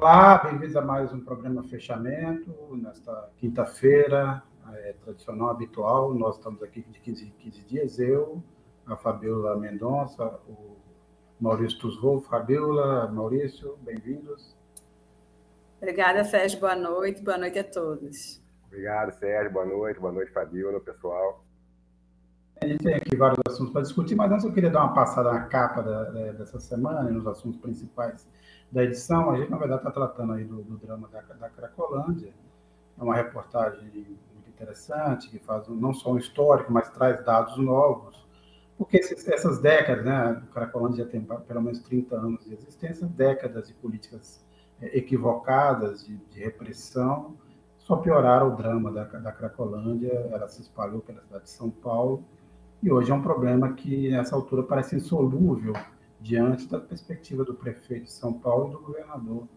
Olá, bem-vindos a mais um programa Fechamento, nesta quinta-feira, é, tradicional, habitual. Nós estamos aqui de 15 em 15 dias, eu, a Fabiola Mendonça, o Maurício Tusvol. Fabiola, Maurício, bem-vindos. Obrigada, Sérgio. Boa noite. Boa noite a todos. Obrigado, Sérgio. Boa noite. Boa noite, Fabiola, pessoal. A gente tem aqui vários assuntos para discutir, mas antes eu queria dar uma passada na capa da, dessa semana nos assuntos principais da edição. A gente, na verdade, está tratando aí do, do drama da, da, Cracolândia. É uma reportagem muito interessante, que faz não só um histórico, mas traz dados novos. Porque esses, essas décadas, né, o Cracolândia já tem pelo menos 30 anos de existência, décadas de políticas é, equivocadas, de, de repressão, só pioraram o drama da, da Cracolândia, ela se espalhou pela cidade de São Paulo, e hoje é um problema que, nessa altura, parece insolúvel diante da perspectiva do prefeito de São Paulo e do governador.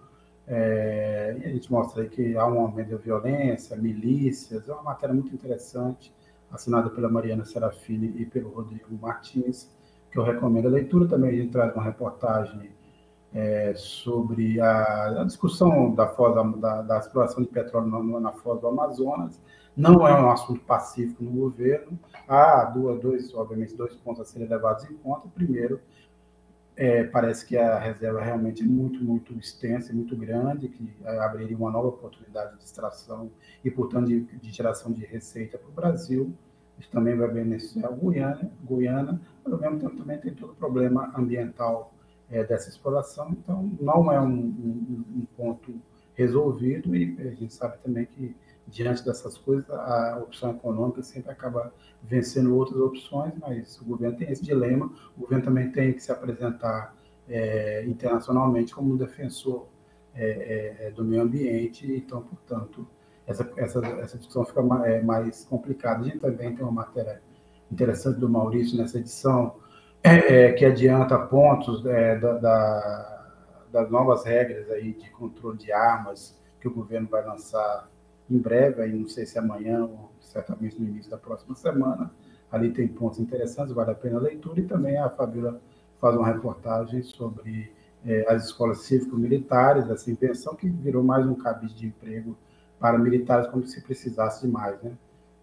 É, e a gente mostra aí que há um aumento da violência, milícias, é uma matéria muito interessante, assinada pela Mariana Serafini e pelo Rodrigo Martins, que eu recomendo a leitura. Também a gente traz uma reportagem é, sobre a, a, discussão da, foz, da, da, exploração de petróleo na, na foz do Amazonas, não é um assunto pacífico no governo. Há duas, dois, obviamente, dois pontos a serem levados em conta. Primeiro, é, parece que a reserva realmente é muito, muito extensa, muito grande, que abriria uma nova oportunidade de extração e, portanto, de, de geração de receita para o Brasil. Isso também vai beneficiar a Guiana, Guiana, mas ao mesmo tempo também tem todo o problema ambiental é, dessa exploração. Então, não é um, um, um ponto resolvido e a gente sabe também que diante dessas coisas, a opção econômica sempre acaba vencendo outras opções, mas o governo tem esse dilema. O governo também tem que se apresentar é, internacionalmente como um defensor é, é, do meio ambiente, então, portanto, essa, essa, essa discussão fica mais, é, mais complicada. A gente também tem uma matéria interessante do Maurício nessa edição, é, é, que adianta pontos da, da, das novas regras aí de controle de armas que o governo vai lançar em breve, aí não sei se amanhã ou certamente no início da próxima semana. Ali tem pontos interessantes, vale a pena a leitura, e também a Fabíola faz uma reportagem sobre é, as escolas cívico-militares, essa invenção que virou mais um cabide de emprego para militares, como se precisasse de mais. Né?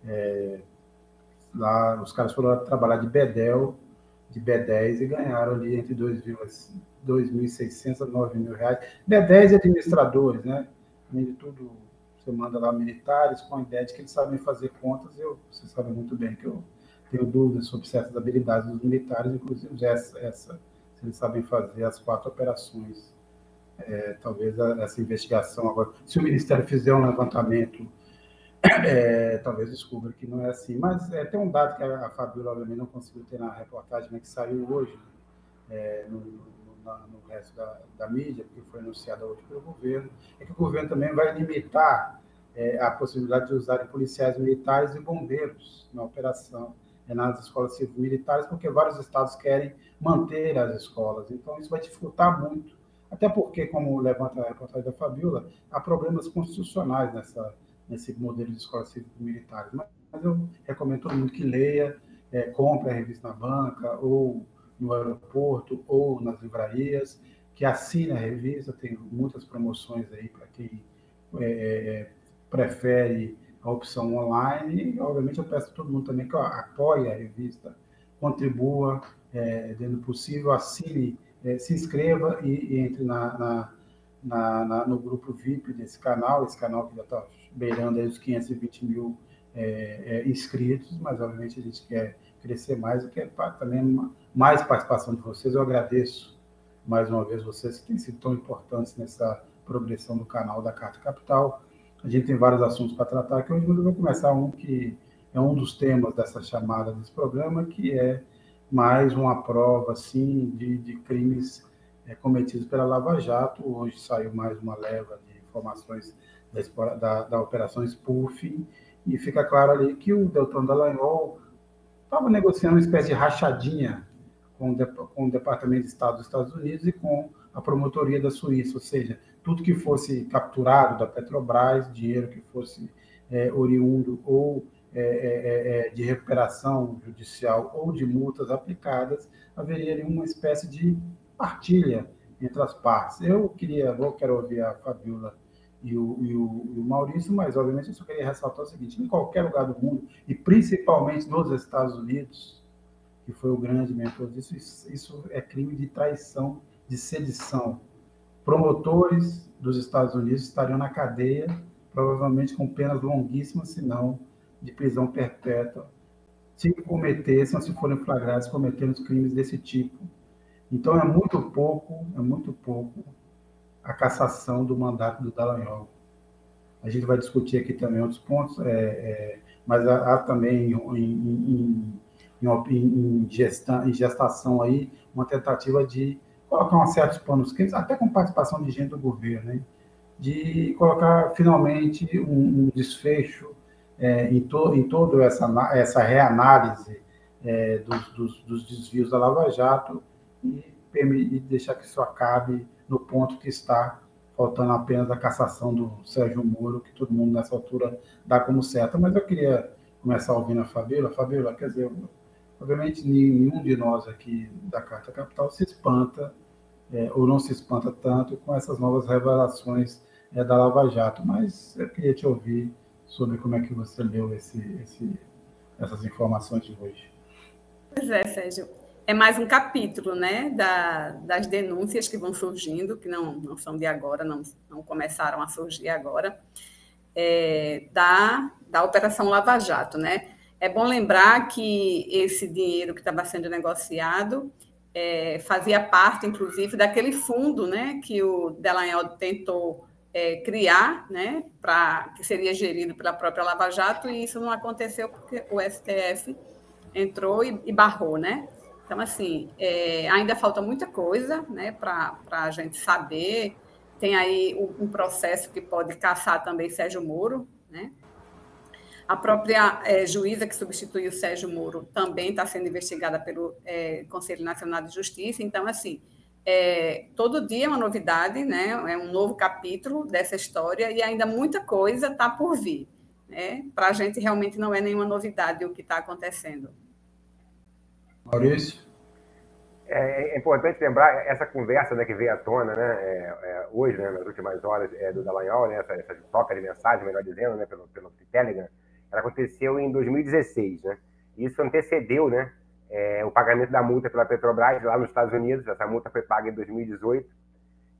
É, lá os caras foram trabalhar de Bedel, de B10 e ganharam ali entre 2.600 a 9 reais. B10 administradores, né? Além de tudo, manda lá militares com a ideia de que eles sabem fazer contas. Eu, você sabe muito bem que eu tenho dúvidas sobre certas habilidades dos militares, inclusive essa, essa se eles sabem fazer as quatro operações. É, talvez essa investigação agora, se o Ministério fizer um levantamento, é, talvez descubra que não é assim. Mas é, tem um dado que a, a Fabiola, obviamente, não conseguiu ter na reportagem, mas que saiu hoje é, no, no resto da, da, mídia, que foi anunciada hoje pelo governo, é que o governo também vai limitar é, a possibilidade de usar policiais militares e bombeiros na operação é, nas escolas civis militares, porque vários estados querem manter as escolas. Então, isso vai dificultar muito, até porque, como levanta a reportagem da Fabiola, há problemas constitucionais nessa, nesse modelo de escolas civis militares. Mas, mas eu recomendo todo mundo que leia, é, compre a revista na banca ou no aeroporto ou nas livrarias, que assine a revista, tem muitas promoções aí para quem é, é, prefere a opção online. E, obviamente, eu peço a todo mundo também que apoie a revista, contribua é, dentro do possível, assine, é, se inscreva e, e entre na, na, na, na, no grupo VIP desse canal, esse canal que já está beirando aí os 520 mil é, é, inscritos, mas obviamente a gente quer crescer mais e quer também mais participação de vocês. Eu agradeço mais uma vez vocês que têm sido tão importantes nessa progressão do canal da Carta Capital. A gente tem vários assuntos para tratar aqui hoje, eu vou começar um que é um dos temas dessa chamada desse programa, que é mais uma prova assim de, de crimes é, cometidos pela Lava Jato. Hoje saiu mais uma leva de informações da, da, da operação Spoofing, e fica claro ali que o Deltan Dallagnol estava negociando uma espécie de rachadinha com com o Departamento de Estado dos Estados Unidos e com a promotoria da Suíça, ou seja, tudo que fosse capturado da Petrobras, dinheiro que fosse é, oriundo ou é, é, é, de recuperação judicial ou de multas aplicadas, haveria uma espécie de partilha entre as partes. Eu queria, vou quero ouvir a Fabiola e o, e, o, e o, Maurício, mas obviamente eu só queria ressaltar o seguinte: em qualquer lugar do mundo, e principalmente nos Estados Unidos, que foi o grande mentor disso, isso, é crime de traição, de sedição. Promotores dos Estados Unidos estariam na cadeia, provavelmente com penas longuíssimas, se não de prisão perpétua, se cometessem, se forem flagrados cometendo crimes desse tipo. Então é muito pouco, é muito pouco a cassação do mandato do Dallagnol. A gente vai discutir aqui também outros pontos, é, é, mas há, há também em, em, em, gesta, em gestação aí uma tentativa de colocar um certos panos quentes, até com participação de gente do governo, né? de colocar finalmente um, um desfecho é, em, to, em toda essa, essa reanálise é, dos, dos, dos, desvios da Lava Jato e, e deixar que isso acabe no ponto que está, faltando apenas a cassação do Sérgio Moro, que todo mundo nessa altura dá como certa. Mas eu queria começar ouvindo a Fabíola. Fabíola, quer dizer, obviamente nenhum de nós aqui da Carta Capital se espanta, é, ou não se espanta tanto com essas novas revelações é, da Lava Jato, mas eu queria te ouvir sobre como é que você leu esse, esse, essas informações de hoje. Pois é, Sérgio é mais um capítulo né, da, das denúncias que vão surgindo, que não, não são de agora, não, não começaram a surgir agora, é, da, da Operação Lava Jato. Né? É bom lembrar que esse dinheiro que estava sendo negociado é, fazia parte, inclusive, daquele fundo né, que o Delanhol tentou é, criar, né, pra, que seria gerido pela própria Lava Jato, e isso não aconteceu porque o STF entrou e, e barrou, né? Então, assim, é, ainda falta muita coisa né, para a gente saber. Tem aí um processo que pode caçar também Sérgio Moro, né? A própria é, juíza que substituiu Sérgio Moro também está sendo investigada pelo é, Conselho Nacional de Justiça. Então, assim, é, todo dia é uma novidade, né? É um novo capítulo dessa história e ainda muita coisa está por vir. Né? Para a gente realmente não é nenhuma novidade o que está acontecendo. Maurício? É, é, importante lembrar essa conversa né, que veio à tona né, é, é, hoje, né, nas últimas horas é, do Dallagnol, né, essa, essa troca de mensagem, melhor dizendo, né, pelo, pelo Telegram, ela aconteceu em 2016. Né? Isso antecedeu né, é, o pagamento da multa pela Petrobras lá nos Estados Unidos. Essa multa foi paga em 2018.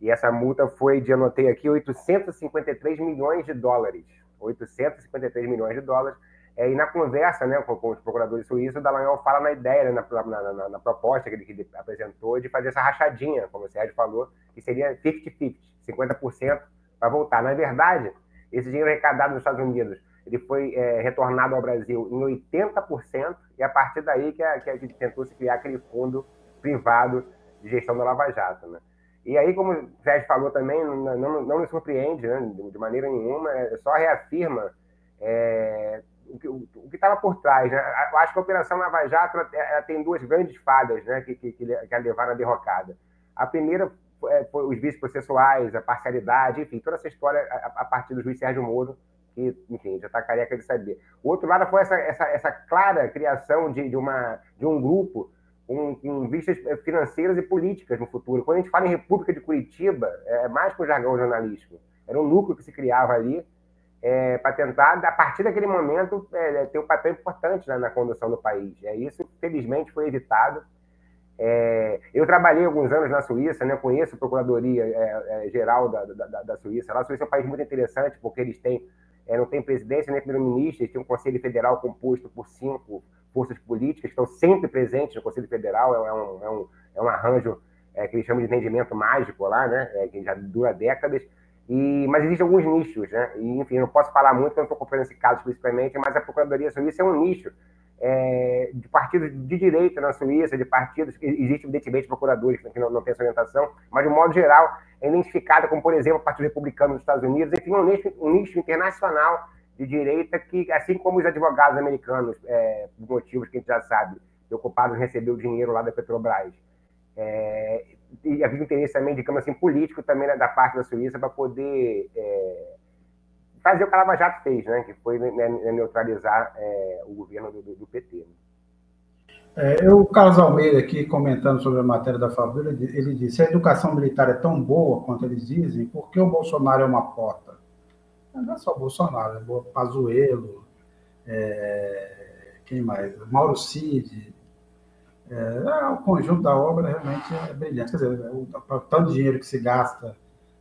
E essa multa foi, de anotei aqui, 853 milhões de dólares. 853 milhões de dólares é, e na conversa né, com, com os procuradores suíços, o Dallagnol fala na ideia, né, na, na, na, na, proposta que ele, que ele, apresentou de fazer essa rachadinha, como o Sérgio falou, que seria 50-50, 50% para voltar. Na verdade, esse dinheiro arrecadado nos Estados Unidos ele foi é, retornado ao Brasil em 80%, e a partir daí que a, que a gente tentou se criar aquele fundo privado de gestão da Lava Jato. Né? E aí, como o Sérgio falou também, não, não, não nos surpreende né, de maneira nenhuma, é, só reafirma é, o que estava por trás. Né? Eu acho que a Operação Lava Jato tem duas grandes fadas né, que, que, que a levaram à derrocada. A primeira foi, foi os vícios processuais, a parcialidade, enfim, toda essa história a, a partir do juiz Sérgio Moro, que, enfim, já está careca de saber. O outro lado foi essa, essa, essa clara criação de, de, uma, de um grupo com, com vistas financeiras e políticas no futuro. Quando a gente fala em República de Curitiba, é mais que o jargão jornalístico. Era um núcleo que se criava ali é, para tentar, a partir daquele momento, é, ter um papel importante né, na condução do país. É, isso, felizmente, foi evitado. É, eu trabalhei alguns anos na Suíça, né, conheço a Procuradoria é, é, Geral da, da, da, Suíça. Lá, a Suíça é um país muito interessante, porque eles têm, é, não tem presidência nem primeiro-ministro, têm um Conselho Federal composto por cinco forças políticas, que estão sempre presentes no Conselho Federal, é, um, é, um, é um arranjo que eles chamam de entendimento mágico lá, né, que já dura décadas. E, mas existem alguns nichos, né? E, enfim, eu não posso falar muito, eu não estou acompanhando esse caso especificamente, mas a Procuradoria Suíça é um nicho é, de partidos de direita na Suíça, de partidos, existem evidentemente procuradores que não, não têm essa orientação, mas de um modo geral é identificada como, por exemplo, o Partido Republicano dos Estados Unidos, enfim, um nicho, um nicho internacional de direita que, assim como os advogados americanos, é, por motivos que a gente já sabe, preocupados em receber o dinheiro lá da Petrobras, é, e havia interesse também, digamos assim, político também né, da parte da Suíça para poder é, fazer o que a Lava Jato fez, né, que foi né, né neutralizar é, o governo do, do PT. Né? É, o Carlos Almeida aqui, comentando sobre a matéria da Fabíola, ele disse, a educação militar é tão boa quanto eles dizem, por que o Bolsonaro é uma porta? Não é só Bolsonaro, é Pazuello, é, quem mais? Mauro Cid, é, o conjunto da obra realmente é brilhante. Quer dizer, o, o tanto dinheiro que se gasta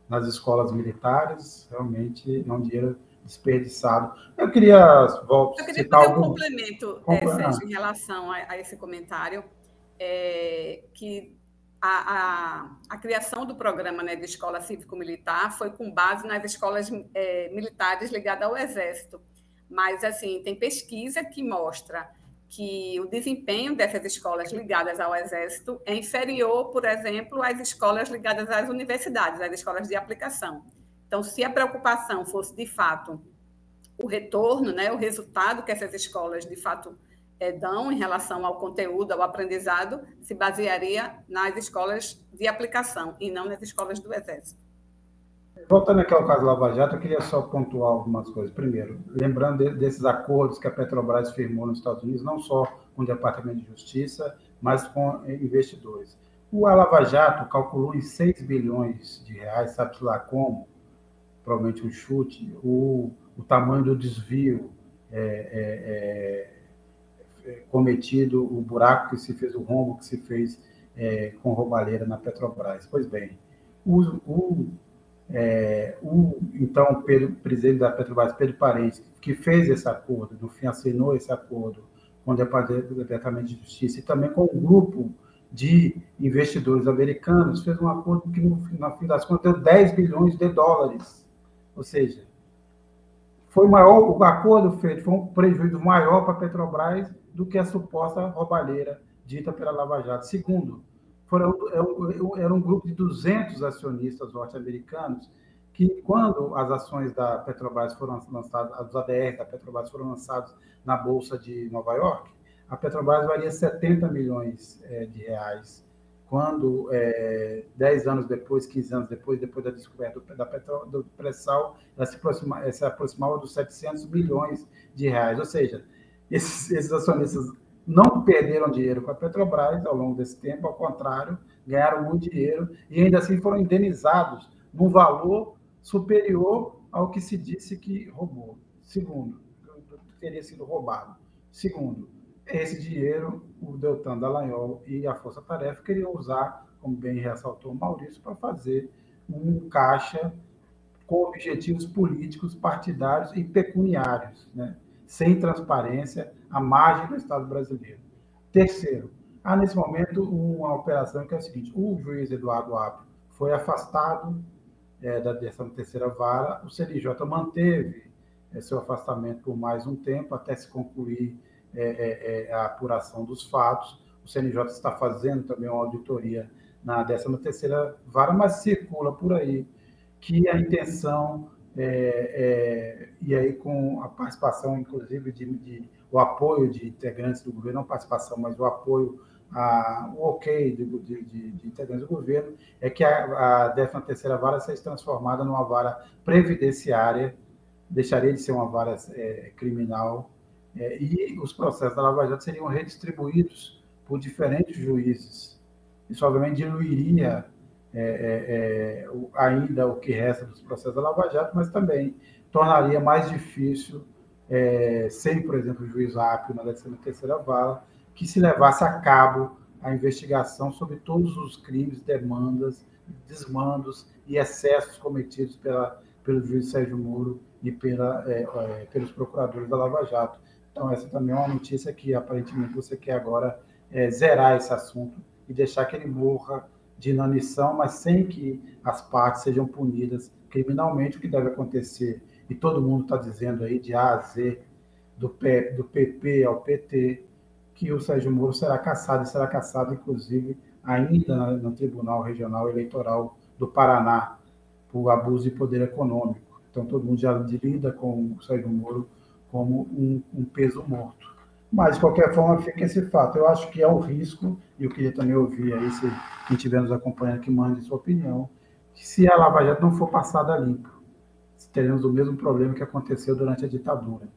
nas escolas militares, realmente é um dinheiro desperdiçado. Eu queria voltar. Eu queria fazer algum... um complemento, é, Sérgio, em relação a, a esse comentário, é, que a, a, a, criação do programa né, de escola cívico-militar foi com base nas escolas é, militares ligadas ao Exército. Mas, assim, tem pesquisa que mostra que o desempenho dessas escolas ligadas ao Exército é inferior, por exemplo, às escolas ligadas às universidades, às escolas de aplicação. Então, se a preocupação fosse, de fato, o retorno, né, o resultado que essas escolas, de fato, é, dão em relação ao conteúdo, ao aprendizado, se basearia nas escolas de aplicação e não nas escolas do Exército. Voltando aqui ao caso Lava Jato, eu queria só pontuar algumas coisas. Primeiro, lembrando desses acordos que a Petrobras firmou nos Estados Unidos, não só com o Departamento de Justiça, mas com investidores. O Lava Jato calculou em 6 bilhões de reais, sabe lá como, provavelmente um chute, o, o tamanho do desvio é, é, é, cometido, o buraco que se fez, o rombo que se fez é, com roubalheira na Petrobras. Pois bem, o, o é, o então Pedro, presidente da Petrobras, Pedro Parente, que fez esse acordo, no fim assinou esse acordo com o Departamento de Justiça e também com um grupo de investidores americanos, fez um acordo que, no, no fim das contas, deu 10 bilhões de dólares. Ou seja, foi maior, o acordo feito foi um prejuízo maior para a Petrobras do que a suposta roubalheira dita pela Lava Jato. Segundo, foram, é era um grupo de 200 acionistas norte-americanos que, quando as ações da Petrobras foram lançadas, os ADR da Petrobras foram lançados na Bolsa de Nova York, a Petrobras valia 70 milhões é, de reais. Quando, é, 10 anos depois, 15 anos depois, depois da descoberta da petro, do pré-sal, ela se, aproxima, se aproximava dos 700 milhões de reais. Ou seja, esses, esses acionistas não perderam dinheiro com a Petrobras ao longo desse tempo, ao contrário, ganharam muito dinheiro e ainda assim foram indenizados num valor superior ao que se disse que roubou. Segundo, teria sido roubado. Segundo, esse dinheiro o Deltan Dallagnol e a Força Tarefa queriam usar, como bem ressaltou o Maurício, para fazer um caixa com objetivos políticos, partidários e pecuniários, né? sem transparência, à margem do Estado brasileiro. Terceiro, há nesse momento uma operação que é o seguinte: o juiz Eduardo Apio foi afastado é, da 13 vara, o CNJ manteve é, seu afastamento por mais um tempo até se concluir é, é, é a apuração dos fatos. O CNJ está fazendo também uma auditoria na 13 vara, mas circula por aí que a intenção é, é, e aí com a participação, inclusive, de, de, o apoio de integrantes do governo, não participação, mas o apoio, a, o ok de, de, de integrantes do governo, é que a, a 13 terceira vara seja transformada numa vara previdenciária, deixaria de ser uma vara é, criminal, é, e os processos da Lava Jato seriam redistribuídos por diferentes juízes. Isso, obviamente, diluiria é, é, é ainda o que resta dos processos da Lava Jato, mas também tornaria mais difícil, é, sem, por exemplo, o juiz Apio na 13ª Vara, que se levasse a cabo a investigação sobre todos os crimes, demandas, desmandos e excessos cometidos pela, pelo juiz Sérgio Moro e pela, é, é, pelos procuradores da Lava Jato. Então, essa também é uma notícia que, aparentemente, você quer agora é, zerar esse assunto e deixar que ele morra de inanição, mas sem que as partes sejam punidas criminalmente, o que deve acontecer, e todo mundo está dizendo aí de A a Z, do, P, do PP ao PT, que o Sérgio Moro será caçado, e será caçado, inclusive, ainda no Tribunal Regional Eleitoral do Paraná, por abuso de poder econômico. Então, todo mundo já lida com o Sérgio Moro como um, um peso morto. Mas, de qualquer forma, fica esse fato. Eu acho que é um risco, e eu queria também ouvir aí, se quem estiver nos acompanhando, que mande sua opinião, que se a Lava Jato não for passada limpo, teremos o mesmo problema que aconteceu durante a ditadura.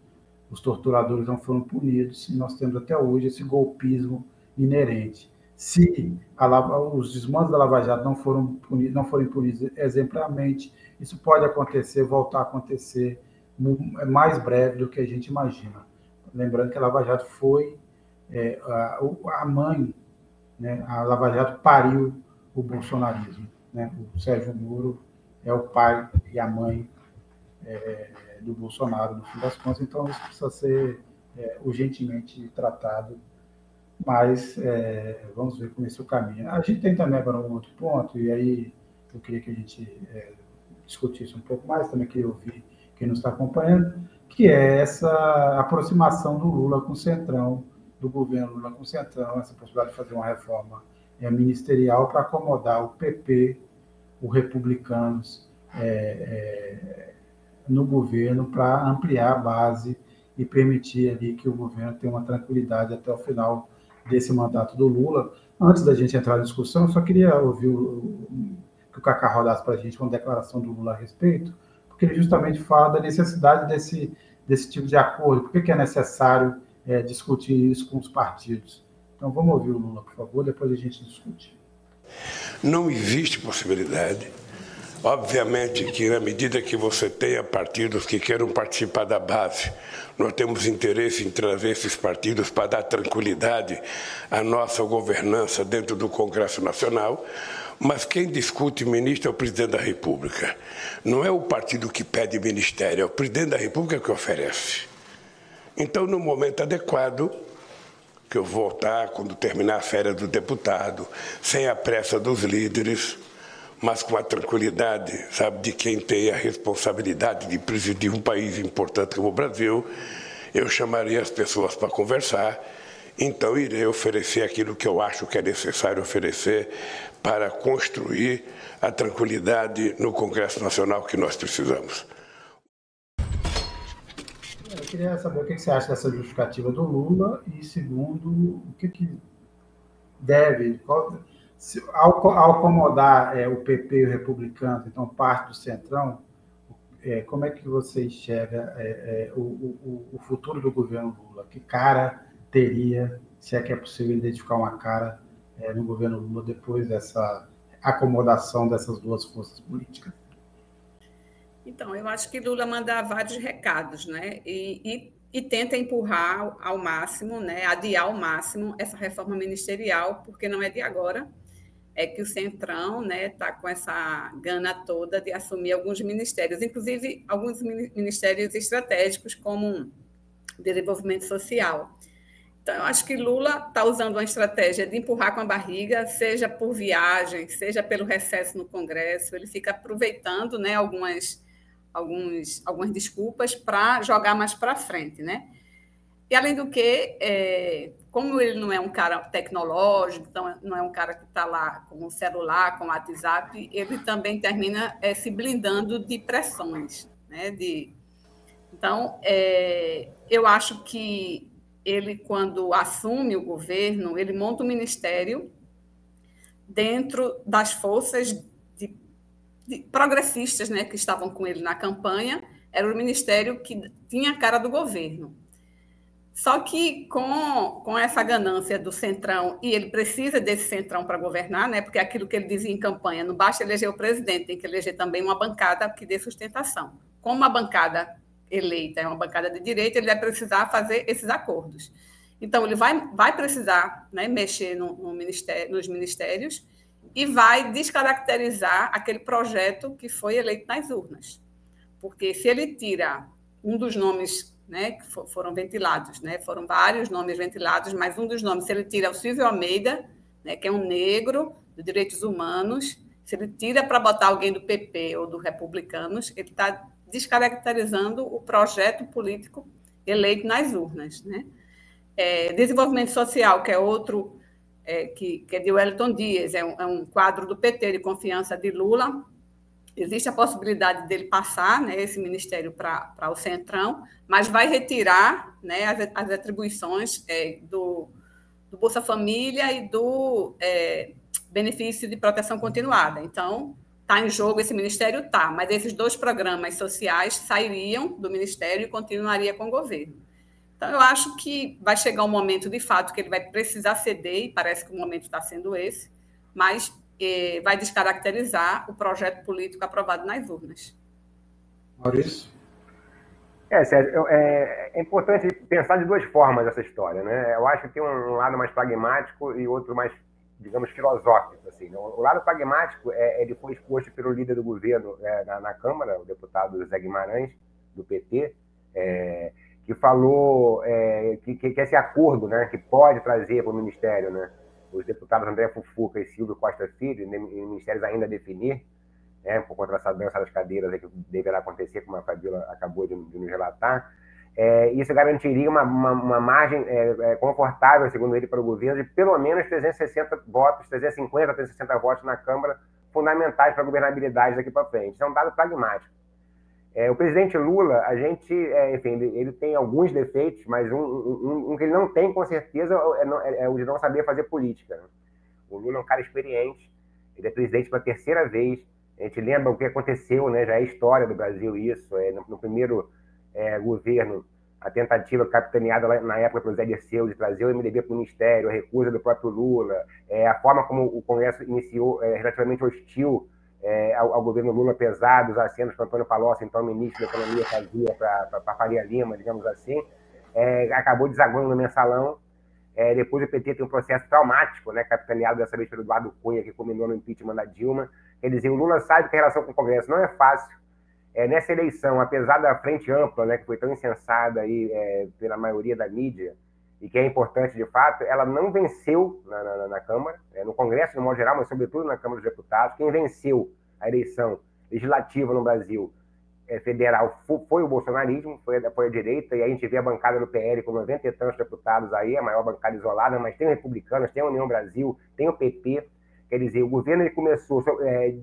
Os torturadores não foram punidos e nós temos até hoje esse golpismo inerente. Se a, os desmandos da Lava Jato não, foram punidos, não forem punidos exemplarmente, isso pode acontecer, voltar a acontecer é mais breve do que a gente imagina. Lembrando que a Lava Jato foi é, a, a, mãe, né, a Lava Jato pariu o bolsonarismo. Né? O Sérgio Moro é o pai e a mãe é, do Bolsonaro, no fim das contas, então isso precisa ser é, urgentemente tratado, mas é, vamos ver como esse é o caminho. A gente tem também agora um outro ponto, e aí eu queria que a gente é, discutisse um pouco mais, também queria ouvir quem nos está acompanhando, que é essa aproximação do Lula com o Centrão, do governo Lula com o Centrão, essa possibilidade de fazer uma reforma é, ministerial para acomodar o PP, os republicanos é, é, no governo, para ampliar a base e permitir ali que o governo tenha uma tranquilidade até o final desse mandato do Lula. Antes da gente entrar na discussão, eu só queria ouvir o, que o Cacá rodasse para a gente uma declaração do Lula a respeito, porque ele justamente fala da necessidade desse, desse tipo de acordo, por que é necessário é, discutir isso com os partidos. Então vamos ouvir o Lula, por favor, depois a gente discute. Não existe possibilidade. Obviamente que na medida que você tenha partidos que queiram participar da base, nós temos interesse em trazer esses partidos para dar tranquilidade à nossa governança dentro do Congresso Nacional, mas quem discute ministro é o presidente da República. Não é o partido que pede ministério, é o presidente da República que oferece. Então, no momento adequado, que eu voltar quando terminar a férias do deputado, sem a pressa dos líderes, mas com a tranquilidade, sabe, de quem tem a responsabilidade de presidir um país importante como o Brasil, eu chamaria as pessoas para conversar. Então, irei oferecer aquilo que eu acho que é necessário oferecer para construir a tranquilidade no Congresso Nacional que nós precisamos. Eu queria saber o que você acha dessa justificativa do Lula e, segundo, o que, que deve, qual, se, ao, ao, acomodar é, o PP e o republicano, então parte do centrão, é, como é que você enxerga é, é o, o, o, futuro do governo Lula? Que cara teria, se é que é possível identificar uma cara é, no governo Lula depois dessa acomodação dessas duas forças políticas? Então, eu acho que Lula manda vários recados, né? E, e, e, tenta empurrar ao máximo, né? Adiar ao máximo essa reforma ministerial, porque não é de agora. É que o Centrão né, está com essa gana toda de assumir alguns ministérios, inclusive alguns ministérios estratégicos, como desenvolvimento social. Então, eu acho que Lula está usando uma estratégia de empurrar com a barriga, seja por viagem, seja pelo recesso no Congresso. Ele fica aproveitando né, algumas, alguns, algumas desculpas para jogar mais para frente. Né? E, além do que, é, como ele não é um cara tecnológico, então não é um cara que está lá com o celular, com o WhatsApp, ele também termina é, se blindando de pressões. Né? De, então, é, eu acho que ele, quando assume o governo, ele monta um ministério dentro das forças de, de progressistas né, que estavam com ele na campanha, era o ministério que tinha a cara do governo. Só que com, com essa ganância do Centrão, e ele precisa desse Centrão para governar, né? porque aquilo que ele dizia em campanha, não basta eleger o presidente, tem que eleger também uma bancada que dê sustentação. Como a bancada eleita é uma bancada de direita, ele vai precisar fazer esses acordos. Então, ele vai, vai precisar né, mexer no, no ministério, nos ministérios e vai descaracterizar aquele projeto que foi eleito nas urnas. Porque se ele tira um dos nomes né, que for, foram ventilados, né, foram vários nomes ventilados, mas um dos nomes, se ele tira o Silvio Almeida, né, que é um negro de direitos humanos, se ele tira para botar alguém do PP ou do Republicanos, ele está descaracterizando o projeto político eleito nas urnas. Né? É, desenvolvimento social, que é outro, é, que, que, é de Wellington Dias, é um, é um, quadro do PT de confiança de Lula. Existe a possibilidade dele passar né, esse ministério para o Centrão, mas vai retirar né, as, as atribuições é, do, do Bolsa Família e do é, benefício de proteção continuada. Então, Está em jogo esse ministério? Tá, mas esses dois programas sociais sairiam do ministério e continuaria com o governo. Então, eu acho que vai chegar um momento, de fato, que ele vai precisar ceder, e parece que o momento está sendo esse, mas eh, vai descaracterizar o projeto político aprovado nas urnas. Maurício? É, Sérgio, é, é, importante pensar de duas formas essa história, né? Eu acho que tem um lado mais pragmático e outro mais, digamos, filosófico. Assim. Né? O lado pragmático é, ele foi exposto pelo líder do governo é, na, na, Câmara, o deputado José Guimarães, do PT, é, que falou é, que, que, esse acordo, né, que pode trazer para o Ministério, né, os deputados André Fufuca e Silvio Costa Filho, ministérios ainda a definir, né, por conta dessa dança das cadeiras que deverá acontecer, como a Fabiola acabou de, de nos relatar, é, isso garantiria uma, uma, uma margem é, é, confortável, segundo ele, para o governo, de pelo menos 360 votos, 350, 360 votos na Câmara, fundamentais para a governabilidade daqui para frente. Isso é um dado pragmático. É, o presidente Lula, a gente, é, enfim, ele, tem alguns defeitos, mas um, um, um, que ele não tem, com certeza, é, é, é, o de não saber fazer política. Né? O Lula é um cara experiente, ele é presidente pela terceira vez, a gente lembra o que aconteceu, né? já é história do Brasil isso, é, no, no primeiro é, governo, a tentativa capitaneada na época pelo Zé Dirceu de trazer o MDB para o Ministério, a recusa do próprio Lula, é, a forma como o Congresso iniciou é, relativamente hostil é, ao, ao, governo Lula, apesar dos acenos que Antônio Palocci, então ministro da Economia, fazia para Faria Lima, digamos assim, é, acabou desaguando no mensalão. É, depois o PT tem um processo traumático, né, capitaneado dessa vez pelo Eduardo Cunha, que culminou no impeachment da Dilma. Quer dizer, o Lula sabe que a relação com o Congresso não é fácil. É, nessa eleição, apesar da frente ampla, né, que foi tão insensada aí, é, pela maioria da mídia, e que é importante de fato, ela não venceu na, na, na Câmara, é, no Congresso, de modo geral, mas sobretudo na Câmara dos Deputados. Quem venceu a eleição legislativa no Brasil é, federal foi o bolsonarismo, foi, foi a direita, e a gente vê a bancada do PL com 90 e tantos deputados aí, a maior bancada isolada, mas tem republicanos, tem a União Brasil, tem o PP. Quer dizer, o governo ele começou é,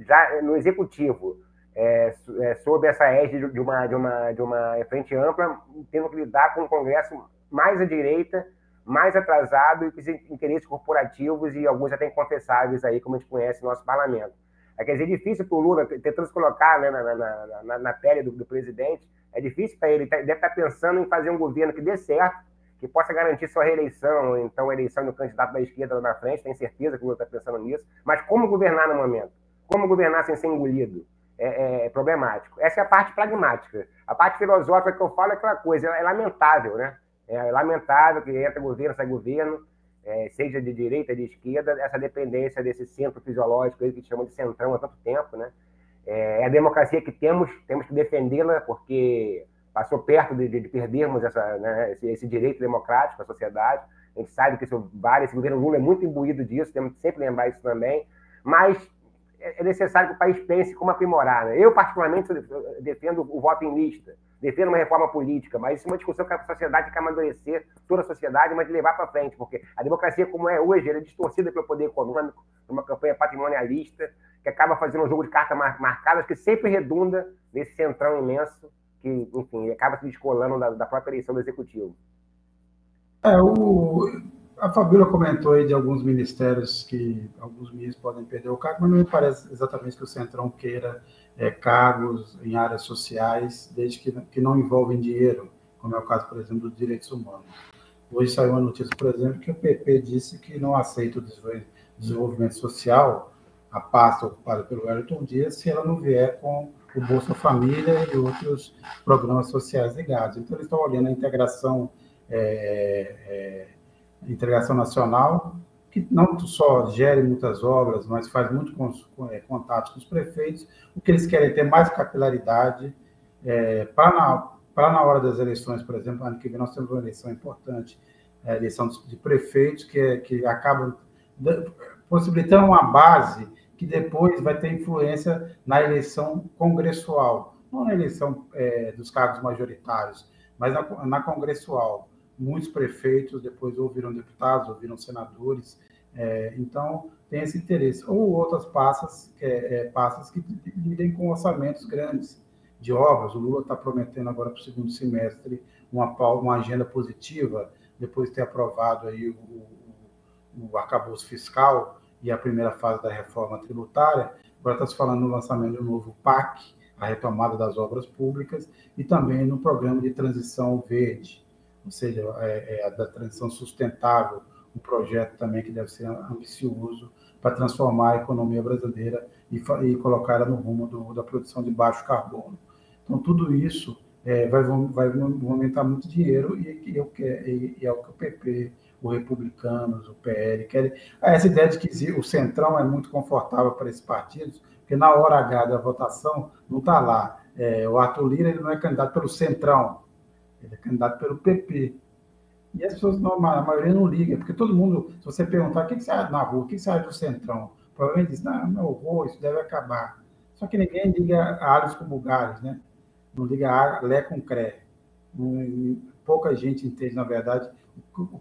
já no executivo, é, é, sob essa égide de uma, de, uma, de uma frente ampla, tendo que lidar com um Congresso mais à direita, mais atrasado e com interesses corporativos e alguns até inconfessáveis aí, como a gente conhece no nosso parlamento. É, quer dizer, é difícil para o Lula, tentando se colocar né, na, na, na, na, pele do, do, presidente, é difícil para ele, ele deve estar pensando em fazer um governo que dê certo, que possa garantir sua reeleição, ou então a eleição do candidato da esquerda lá na frente, tenho certeza que o Lula está pensando nisso, mas como governar no momento? Como governar sem ser engolido? É, é, é, problemático. Essa é a parte pragmática. A parte filosófica que eu falo é aquela coisa, é lamentável, né? É lamentável que entra governo, sai governo, é, seja de direita, de esquerda, essa dependência desse centro fisiológico aí, que chamam de centrão há tanto tempo, né? É, é a democracia que temos, temos que defendê-la, porque passou perto de, de perdermos essa, né, esse, esse, direito democrático à sociedade. A gente sabe que esse, esse governo Lula é muito imbuído disso, temos que sempre lembrar isso também, mas é, é necessário que o país pense como aprimorar. Né? Eu, particularmente, defendo o voto em lista defenda uma reforma política, mas isso é uma discussão que a sociedade tem que amadurecer, toda a sociedade, mas levar para frente, porque a democracia, como é hoje, é distorcida pelo poder econômico, uma campanha patrimonialista, que acaba fazendo um jogo de cartas marcadas que sempre redunda nesse centrão imenso, que, enfim, acaba se descolando da, da própria eleição do executivo. É, o, a Fabíola comentou aí de alguns ministérios que alguns ministros podem perder o cargo, mas não me parece exatamente que o Centrão queira é, cargos em áreas sociais, desde que, que não envolvem dinheiro, como é o caso, por exemplo, dos direitos humanos. Hoje saiu uma notícia, por exemplo, que o PP disse que não aceita o desenvolvimento social, a pasta ocupada pelo Wellington Dias, se ela não vier com o Bolsa Família e outros programas sociais ligados. Então, eles estão olhando a integração, é, é, integração nacional que não só gere muitas obras, mas faz muito é, contato com os prefeitos, o que eles querem é ter mais capilaridade é, para na, na hora das eleições, por exemplo, ano que vem nós temos uma eleição importante, a eleição de prefeitos, que, é, que acaba possibilitando uma base que depois vai ter influência na eleição congressual, não na eleição é, dos cargos majoritários, mas na, na congressual muitos prefeitos depois ouviram deputados, ouviram senadores, é, então tem esse interesse. Ou outras passas, é, é, passas que lidem com orçamentos grandes de obras. O Lula está prometendo agora para o segundo semestre uma, uma agenda positiva, depois de ter aprovado aí o, o, o arcabouço fiscal e a primeira fase da reforma tributária. Agora está se falando no lançamento do novo PAC, a retomada das obras públicas, e também no programa de transição verde ou seja, é, é da transição sustentável, um projeto também que deve ser ambicioso para transformar a economia brasileira e, e colocar ela no rumo do, da produção de baixo carbono. Então, tudo isso é, vai, vai muito dinheiro e, e, e, e é o que o PP, os republicanos, o PL querem. Essa ideia de que o centrão é muito confortável para esses partidos, porque na hora H da votação não está lá. É, o Arthur Lira ele não é candidato pelo centrão, ele é candidato pelo PP. E as pessoas, a maioria não liga, porque todo mundo, se você perguntar o que, que você acha na rua, o que, que você acha do centrão, provavelmente diz, não, meu horror, isso deve acabar. Só que ninguém liga alhos com bugalhos, né? Não liga Lé com Cré. Pouca gente entende, na verdade,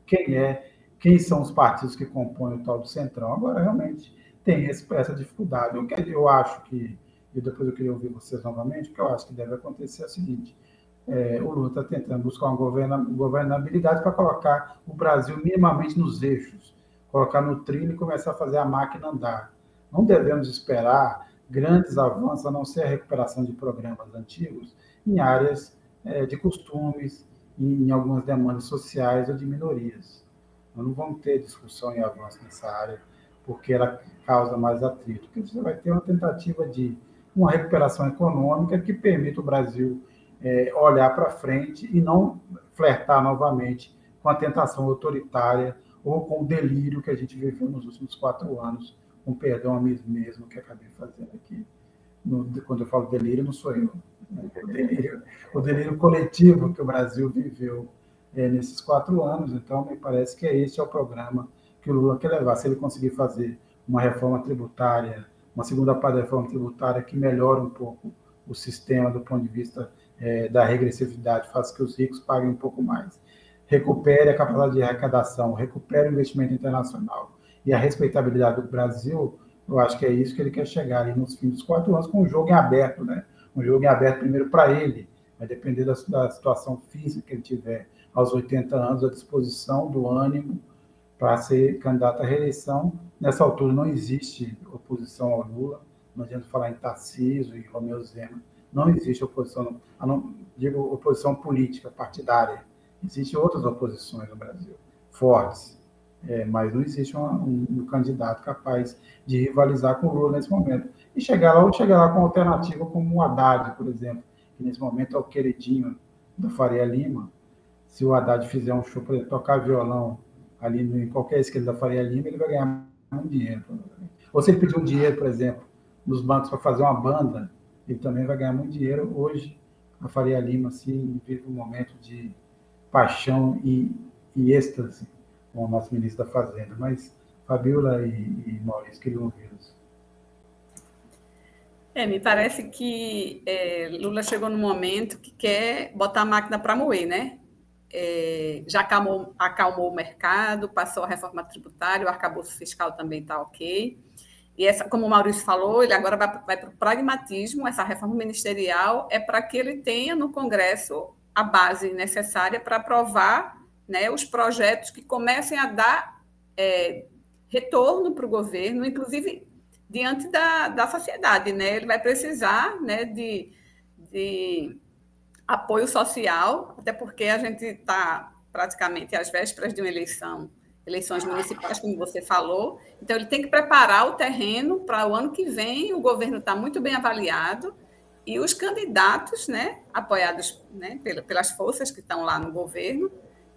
quem é, quem são os partidos que compõem o tal do Centrão. Agora, realmente, tem essa dificuldade. O que eu acho que, e depois eu queria ouvir vocês novamente, o que eu acho que deve acontecer é o seguinte, é, o Lula está tentando buscar uma governabilidade para colocar o Brasil minimamente nos eixos, colocar no trilho e começar a fazer a máquina andar. Não devemos esperar grandes avanços, a não ser a recuperação de programas antigos, em áreas é, de costumes, em algumas demandas sociais ou de minorias. Nós não vamos ter discussão e avanço nessa área, porque ela causa mais atrito. Porque você vai ter uma tentativa de uma recuperação econômica que permita o Brasil é, olhar para frente e não flertar novamente com a tentação autoritária ou com o delírio que a gente viveu nos últimos quatro anos, com perdão a mim mesmo que acabei fazendo aqui. No, quando eu falo delírio, não sou eu. Né? O, delírio, o delírio coletivo que o Brasil viveu é, nesses quatro anos. Então, me parece que esse é o programa que o Lula quer levar. Se ele conseguir fazer uma reforma tributária, uma segunda parte da reforma tributária que melhore um pouco o sistema do ponto de vista é, da regressividade, faça que os ricos paguem um pouco mais, recupere a capacidade de arrecadação, recupere o investimento internacional e a respeitabilidade do Brasil, eu acho que é isso que ele quer chegar ali nos fins dos quatro anos, com um jogo em aberto, né? Um jogo em aberto primeiro para ele, vai depender da, da, situação física que ele tiver aos 80 anos, a disposição, do ânimo para ser candidato à reeleição. Nessa altura não existe oposição ao Lula, não adianta falar em Tarcísio e Romeu Zema, não existe oposição, não, digo oposição política, partidária. Existem outras oposições no Brasil, fortes, é, mas não existe um, um, um, candidato capaz de rivalizar com o Lula nesse momento. E chegar lá, ou chegar lá com alternativa como o Haddad, por exemplo, que nesse momento é o queridinho da Faria Lima. Se o Haddad fizer um show para tocar violão ali em qualquer esquerda da Faria Lima, ele vai ganhar muito dinheiro. Ou se ele pedir um dinheiro, por exemplo, nos bancos para fazer uma banda, ele também vai ganhar muito dinheiro. Hoje, a Faria Lima assim, vive um momento de paixão e, e êxtase com o nosso ministro da Fazenda. Mas Fabiola e, e Maurício queriam ouvi-los. É, me parece que é, Lula chegou no momento que quer botar a máquina para moer, né? É, já acalmou, acalmou o mercado, passou a reforma tributária, o arcabouço fiscal também está ok. E essa, como o Maurício falou, ele agora vai, vai para o pragmatismo. Essa reforma ministerial é para que ele tenha no Congresso a base necessária para aprovar né, os projetos que comecem a dar é, retorno para o governo, inclusive diante da, da sociedade. Né? Ele vai precisar né, de, de apoio social, até porque a gente está praticamente às vésperas de uma eleição eleições municipais, como você falou. Então, ele tem que preparar o terreno para o ano que vem. O governo está muito bem avaliado e os candidatos, né, apoiados né, pelas forças que estão lá no governo,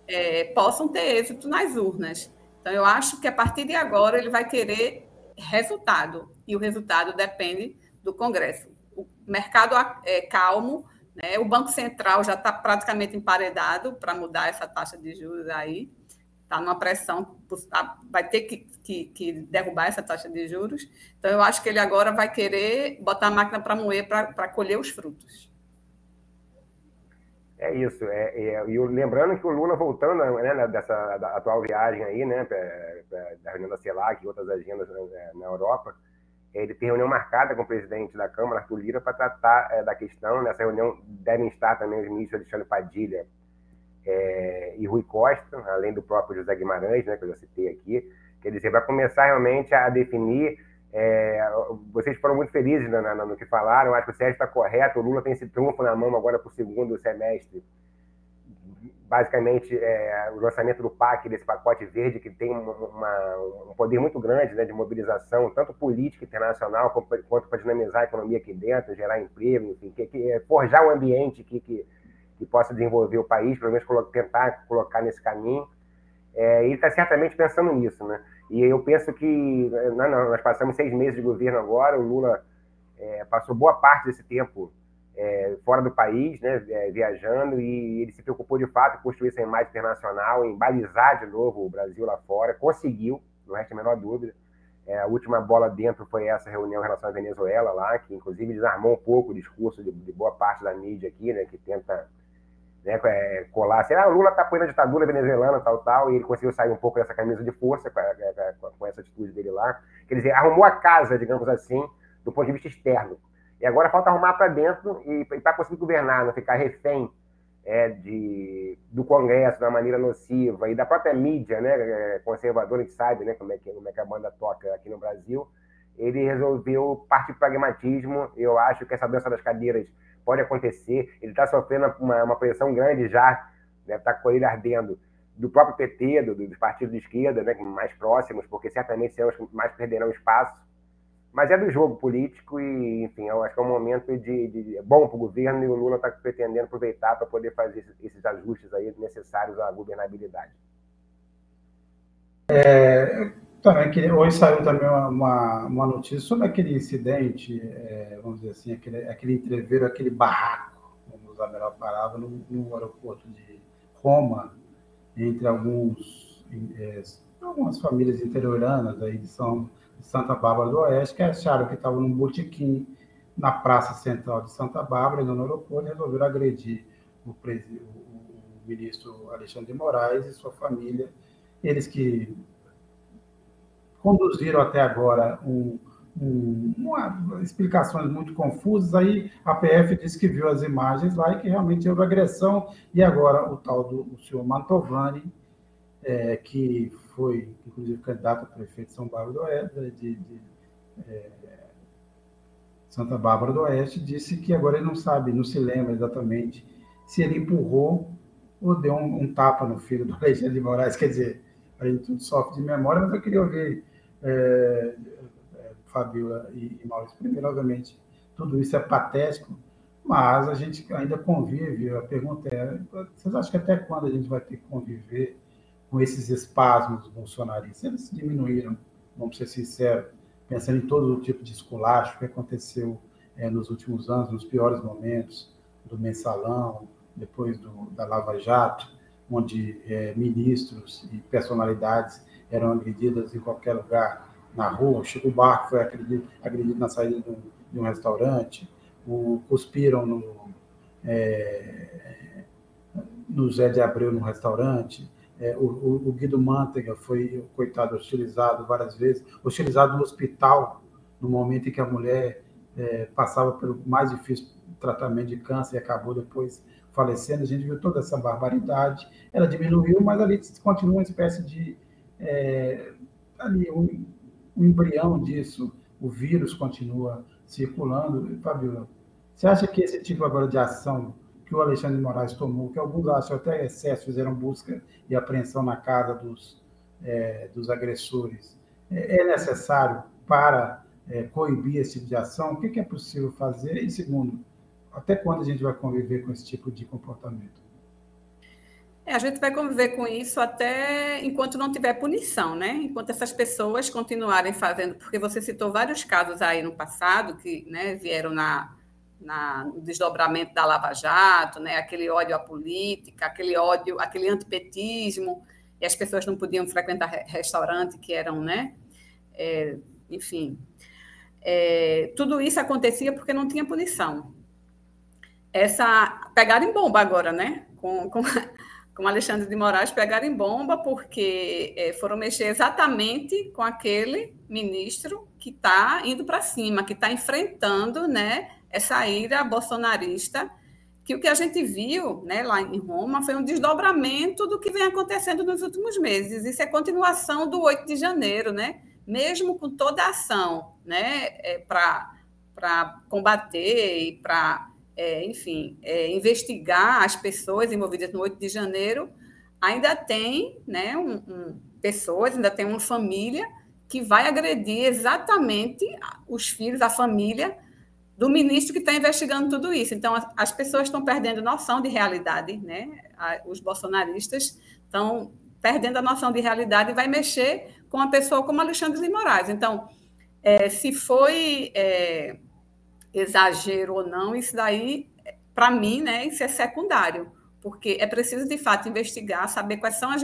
é, possam ter êxito nas urnas. Então, eu acho que a partir de agora ele vai querer resultado e o resultado depende do Congresso. O mercado é calmo, né? o Banco Central já está praticamente emparedado para mudar essa taxa de juros aí está numa pressão, tá, vai ter que, que, que, derrubar essa taxa de juros. Então, eu acho que ele agora vai querer botar a máquina para moer para colher os frutos. É isso. É, é, e lembrando que o Lula, voltando né, dessa atual viagem aí, né, da reunião da CELAC e outras agendas né, na Europa, ele tem reunião marcada com o presidente da Câmara, Arthur Lira, para tratar é, da questão. Nessa reunião devem estar também os ministros Alexandre Padilha é, e Rui Costa, além do próprio José Guimarães, né, que eu já citei aqui. Quer dizer, vai começar realmente a definir. É, vocês foram muito felizes no, no, no, que falaram, acho que o Sérgio está correto. O Lula tem esse trunfo na mão agora para o segundo semestre. basicamente é, o lançamento do PAC, desse pacote verde, que tem uma, uma, um poder muito grande né, de mobilização, tanto política internacional, quanto para dinamizar a economia aqui dentro, gerar emprego, enfim, que, que é forjar um ambiente que, que, que, possa desenvolver o país, pelo menos colo tentar colocar nesse caminho. É, ele está certamente pensando nisso, né? E eu penso que não, não, nós passamos seis meses de governo agora, o Lula é, passou boa parte desse tempo é, fora do país, né, é, viajando, e ele se preocupou de fato em construir essa imagem internacional, em balizar de novo o Brasil lá fora, conseguiu, não resta a menor dúvida. É, a última bola dentro foi essa reunião em relação à Venezuela lá, que inclusive desarmou um pouco o discurso de, de boa parte da mídia aqui, né, que tenta né, é, colar assim, ah, Lula está apoiando a ditadura venezuelana, tal, tal, e ele conseguiu sair um pouco dessa camisa de força com, com, com essa atitude dele lá. Quer dizer, arrumou a casa, digamos assim, do ponto de vista externo. E agora falta arrumar para dentro e, e para conseguir governar, não ficar refém é, de, do Congresso da maneira nociva e da própria mídia né, é, conservadora, a gente sabe né, como, é que, como é que a banda toca aqui no Brasil, ele resolveu partir para pragmatismo. Eu acho que essa dança das cadeiras pode acontecer. Ele está sofrendo uma, uma pressão grande já, deve estar tá com ele ardendo, do próprio PT, do, dos partidos de esquerda, né, mais próximos, porque certamente são os que mais perderão espaço mas é do jogo político e, enfim, eu acho que é um momento de, de é bom para o governo e o Lula está pretendendo aproveitar para poder fazer esses, esses, ajustes aí necessários à governabilidade. É, também hoje saiu também uma, uma notícia sobre aquele incidente, é, vamos dizer assim, aquele, aquele entreveiro, aquele barraco, vamos usar a melhor palavra, no, no aeroporto de Roma, entre alguns, é, algumas famílias interioranas aí de São Santa Bárbara do Oeste, que acharam que estavam num botequim na praça central de Santa Bárbara, no aeroporto, e resolveram agredir o, o, o ministro Alexandre de Moraes e sua família. Eles que conduziram até agora um, um, uma, explicações muito confusas. Aí a PF disse que viu as imagens lá e que realmente houve agressão. E agora o tal do o senhor Mantovani, é, que foi, inclusive, candidato a prefeito de São Bárbara do Oeste, de, de é, Santa Bárbara do Oeste, disse que agora ele não sabe, não se lembra exatamente se ele empurrou ou deu um, um tapa no filho do Alexandre de Moraes. Quer dizer, a gente tudo sofre de memória, mas eu queria ouvir é, é, Fabiola e, e Maurício. Primeiro, obviamente, tudo isso é patético, mas a gente ainda convive. A pergunta é: vocês acham que até quando a gente vai ter que conviver com esses espasmos bolsonaristas. Eles diminuíram, vamos ser sinceros, pensando em todo o tipo de esculacho que aconteceu é, nos últimos anos, nos piores momentos do mensalão, depois do, da Lava Jato, onde é, ministros e personalidades eram agredidas em qualquer lugar na rua. O Chico Barco foi agredido, agredido na saída de um, de um restaurante, o, cuspiram no, é, no Zé de Abreu no restaurante. É, o, o, Guido Mantega foi, coitado, hostilizado várias vezes, hostilizado no hospital, no momento em que a mulher é, passava pelo mais difícil tratamento de câncer e acabou depois falecendo. A gente viu toda essa barbaridade. Ela diminuiu, mas ali continua uma espécie de. É, ali, um, um embrião disso. O vírus continua circulando. Fabiola, você acha que esse tipo agora de ação que o Alexandre de Moraes tomou, que alguns acham até excesso, fizeram busca e apreensão na casa dos, é, dos agressores, é, é necessário para é, coibir esse tipo de ação? O que, que é possível fazer? E segundo, até quando a gente vai conviver com esse tipo de comportamento? É, a gente vai conviver com isso até enquanto não tiver punição, né? Enquanto essas pessoas continuarem fazendo, porque você citou vários casos aí no passado que né, vieram na, na, no desdobramento da Lava Jato, né? aquele ódio à política, aquele ódio, aquele antipetismo, e as pessoas não podiam frequentar restaurante que eram, né? É, enfim, é, tudo isso acontecia porque não tinha punição. Essa pegaram em bomba agora, né? Com, com, com Alexandre de Moraes pegaram em bomba porque é, foram mexer exatamente com aquele ministro que está indo para cima, que está enfrentando, né? essa ira bolsonarista, que o que a gente viu né, lá em Roma foi um desdobramento do que vem acontecendo nos últimos meses. Isso é continuação do 8 de janeiro, né? mesmo com toda a ação né, é, para combater e para é, enfim, é, investigar as pessoas envolvidas no 8 de janeiro, ainda tem né, um, um, pessoas, ainda tem uma família que vai agredir exatamente os filhos, a família do ministro que está investigando tudo isso. Então, as pessoas estão perdendo noção de realidade, né? Os bolsonaristas estão perdendo a noção de realidade e vai mexer com uma pessoa como Alexandre de Moraes. Então, é, se foi é, exagero ou não, isso daí, para mim, né, isso é secundário, porque é preciso, de fato, investigar, saber quais são as,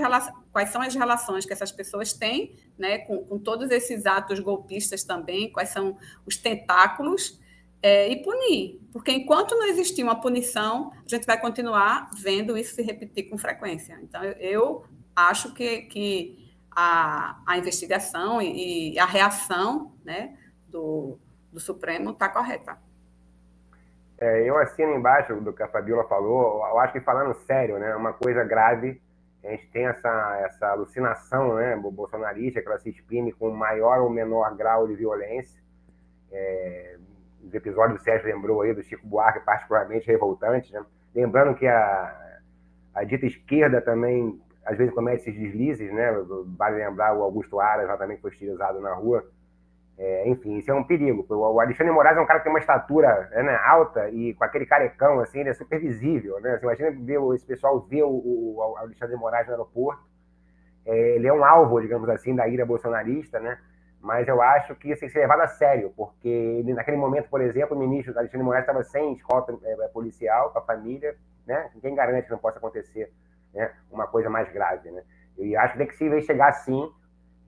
quais são as relações que essas pessoas têm né, com, com todos esses atos golpistas também, quais são os tentáculos, é, e punir, porque enquanto não existir uma punição, a gente vai continuar vendo isso se repetir com frequência. Então, eu, eu acho que, que a, a investigação e, e, a reação né, do, do Supremo está correta. É, eu assino embaixo do que a Fabiola falou, eu acho que falando sério, né, uma coisa grave, a gente tem essa, essa alucinação né, bolsonarista, que ela se exprime com maior ou menor grau de violência. É, os episódios que o Sérgio lembrou aí do Chico Buarque, particularmente revoltantes, né? lembrando que a, a dita esquerda também às vezes comete esses deslizes, né? Vale lembrar o Augusto Aras, lá também foi estilizado na rua. É, enfim, isso é um perigo. O Alexandre Moraes é um cara que tem uma estatura né, alta e com aquele carecão, assim, ele é super visível, né? Você imagina ver esse pessoal ver o, o Alexandre Moraes no aeroporto. É, ele é um alvo, digamos assim, da ira bolsonarista, né? Mas eu acho que isso tem que ser levado a sério, porque ele, naquele momento, por exemplo, o ministro Alexandre Moraes estava sem escolta é, policial, com a família, né? Quem garante que não possa acontecer né, uma coisa mais grave. Né? E acho que tem que se investigar, sim,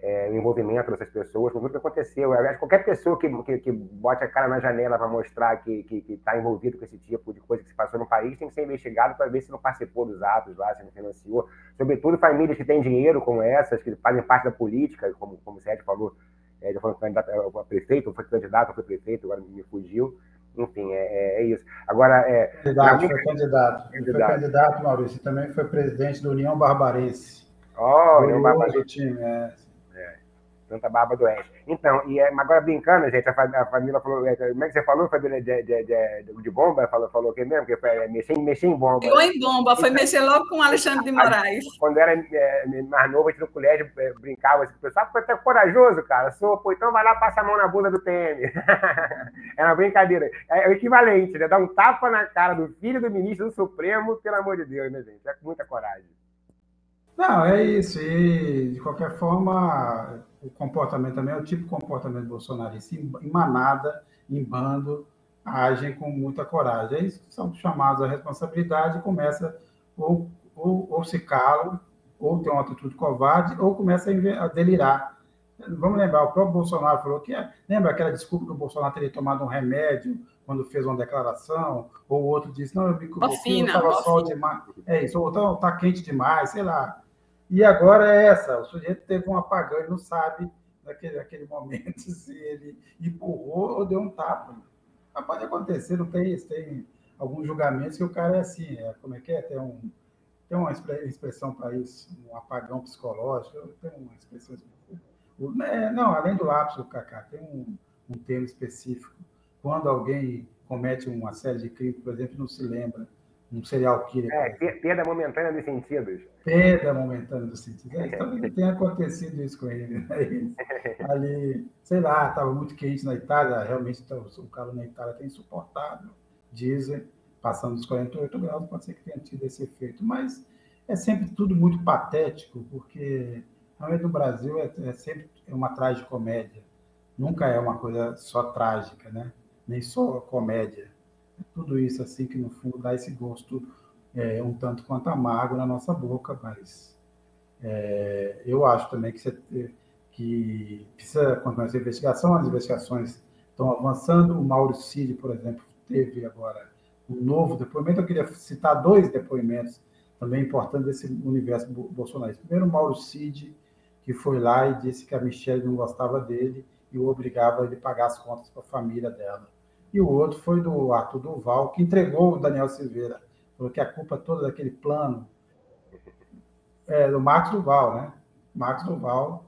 é, o envolvimento dessas pessoas, com tudo que aconteceu. Aliás, qualquer pessoa que, que, que bote a cara na janela para mostrar que está envolvido com esse tipo de coisa que se passou no país tem que ser investigado para ver se não participou dos atos lá, se não financiou. Sobretudo famílias que têm dinheiro como essas, que fazem parte da política, como, como o Sérgio falou, é, já foi candidato a prefeito, foi candidato, foi prefeito, agora me fugiu. Enfim, é, é, é isso. Agora, é. Candidato, foi candidato. candidato. Foi candidato, Maurício. Também foi presidente da União Barbarense. Oh, União Barbarense. time, é tanta barba doente. Então, e é, agora brincando, gente, a, a família falou, é, como é que você falou, família de, de, de, de bomba? Falou, falou que mesmo? Que foi é, mexer, mexer em bomba. Ficou em bomba, foi então, mexer logo com o Alexandre de Moraes. Quando era é, mais novo, a gente no colégio é, brincava assim, o pessoal foi até corajoso, cara, sou, pô, então vai lá, passa a mão na bunda do PM. era uma brincadeira. É, o equivalente, né? Dar um tapa na cara do filho do ministro do Supremo, pelo amor de Deus, né, gente? É com muita coragem. Não, é isso. E, de qualquer forma, o comportamento também é o tipo de comportamento bolsonarista. Em manada, em bando, agem com muita coragem. Eles são chamados à responsabilidade e começa ou, ou, ou se calam, ou tem uma atitude covarde, ou começa a delirar. Vamos lembrar, o próprio Bolsonaro falou que. É, lembra aquela desculpa que o Bolsonaro teria tomado um remédio quando fez uma declaração? Ou o outro disse: não, eu me estava sol demais. É isso, ou está tá quente demais, sei lá. E agora é essa: o sujeito teve um apagão, ele não sabe naquele, naquele momento se ele empurrou ou deu um tapa. Mas pode acontecer, não tem isso. Tem alguns julgamentos que o cara é assim, é, como é que é? Tem, um, tem uma expressão para isso, um apagão psicológico, tem uma expressão. É, não, além do lápis, o Cacá, tem um, um termo específico. Quando alguém comete uma série de crimes, por exemplo, não se lembra um serial killer. É, perda momentânea dos sentidos. Perda momentânea dos sentidos. É, tem acontecido isso com ele. Né? Ali, sei lá, estava muito quente na Itália, realmente então, o calor na Itália está insuportável, dizem, passando dos 48 graus, pode ser que tenha tido esse efeito. Mas é sempre tudo muito patético, porque realmente no Brasil é, é sempre uma tragicomédia. Nunca é uma coisa só trágica, né? nem só comédia tudo isso assim que no fundo dá esse gosto é, um tanto quanto amargo na nossa boca, mas é, eu acho também que, você, que precisa continuar essa investigação, as investigações estão avançando, o Mauro Cid, por exemplo, teve agora um novo depoimento, eu queria citar dois depoimentos também importantes desse universo bolsonarista. Primeiro, o Mauro Cid, que foi lá e disse que a Michelle não gostava dele e o obrigava a ele pagar as contas para a família dela e o outro foi do Arthur Duval, que entregou o Daniel Silveira. Falou que a culpa toda daquele plano é do Marcos Duval, né? Marcos Duval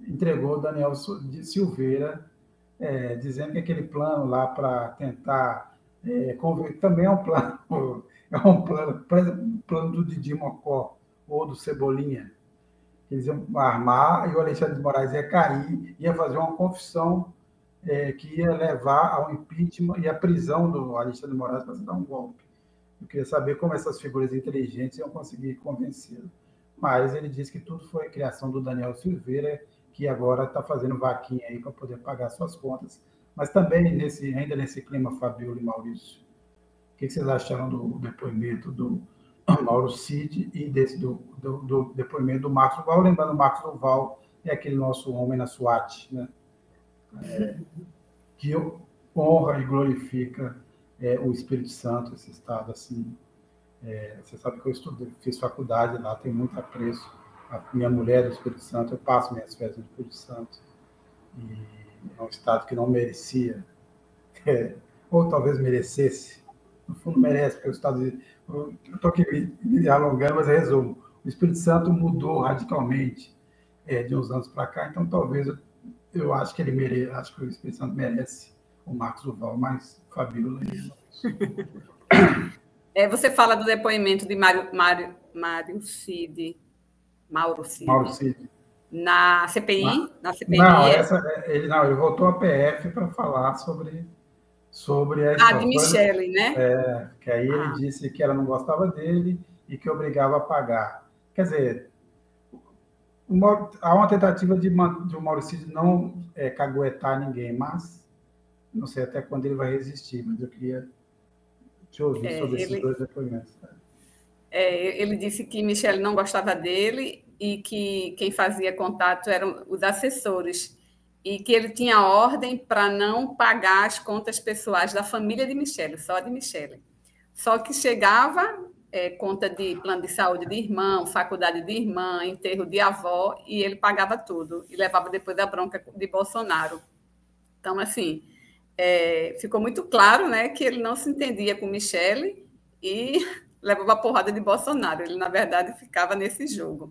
entregou o Daniel Silveira, é, dizendo que aquele plano lá para tentar é, também é um plano, é um plano, plano do Didi Mocó ou do Cebolinha. Eles iam armar e o Alexandre de Moraes ia cair, ia fazer uma confissão é, que ia levar ao impeachment e à prisão do Alexandre Moraes para dar um golpe. Eu queria saber como essas figuras inteligentes iam conseguir convencê-lo. Mas ele disse que tudo foi criação do Daniel Silveira, que agora está fazendo vaquinha aí para poder pagar suas contas. Mas também, nesse, ainda nesse clima, Fabiola e Maurício, o que vocês acharam do depoimento do Mauro Cid e desse, do, do, do depoimento do Marcos Duval? Lembrando, o Marcos Duval é aquele nosso homem na SWAT, né? É, que honra e glorifica é, o Espírito Santo, esse estado assim. É, você sabe que eu estudei, fiz faculdade lá, tenho muito apreço. A minha mulher é do Espírito Santo, eu passo minhas férias no Espírito Santo. E é um estado que não merecia, é, ou talvez merecesse. No fundo, merece, porque o estado. Eu estou aqui me alongando, mas resumo. O Espírito Santo mudou radicalmente é, de uns anos para cá, então talvez eu, eu acho que ele merece, acho que o Espírito Santo merece o Marcos Duval, mas Fabíola. É, você fala do depoimento de Mário, Mário, Mário Cid, Mauro Cid. Mauro Cid. Na CPI? Na, na CPI? Não, essa, ele, não, ele voltou à PF para falar sobre, sobre a Ah, de Michele, né? É, que aí ah. ele disse que ela não gostava dele e que obrigava a pagar. Quer dizer, uma, há uma tentativa de, de o Maurício não é, caguetar ninguém, mas não sei até quando ele vai resistir, mas eu queria te ouvir é, sobre ele, esses dois depoimentos. É, ele disse que Michele não gostava dele e que quem fazia contato eram os assessores e que ele tinha ordem para não pagar as contas pessoais da família de Michele, só de Michele. Só que chegava é, conta de plano de saúde de irmão, faculdade de irmã, enterro de avó, e ele pagava tudo e levava depois da bronca de Bolsonaro. Então, assim, é, ficou muito claro né, que ele não se entendia com Michele e levava a porrada de Bolsonaro. Ele, na verdade, ficava nesse jogo.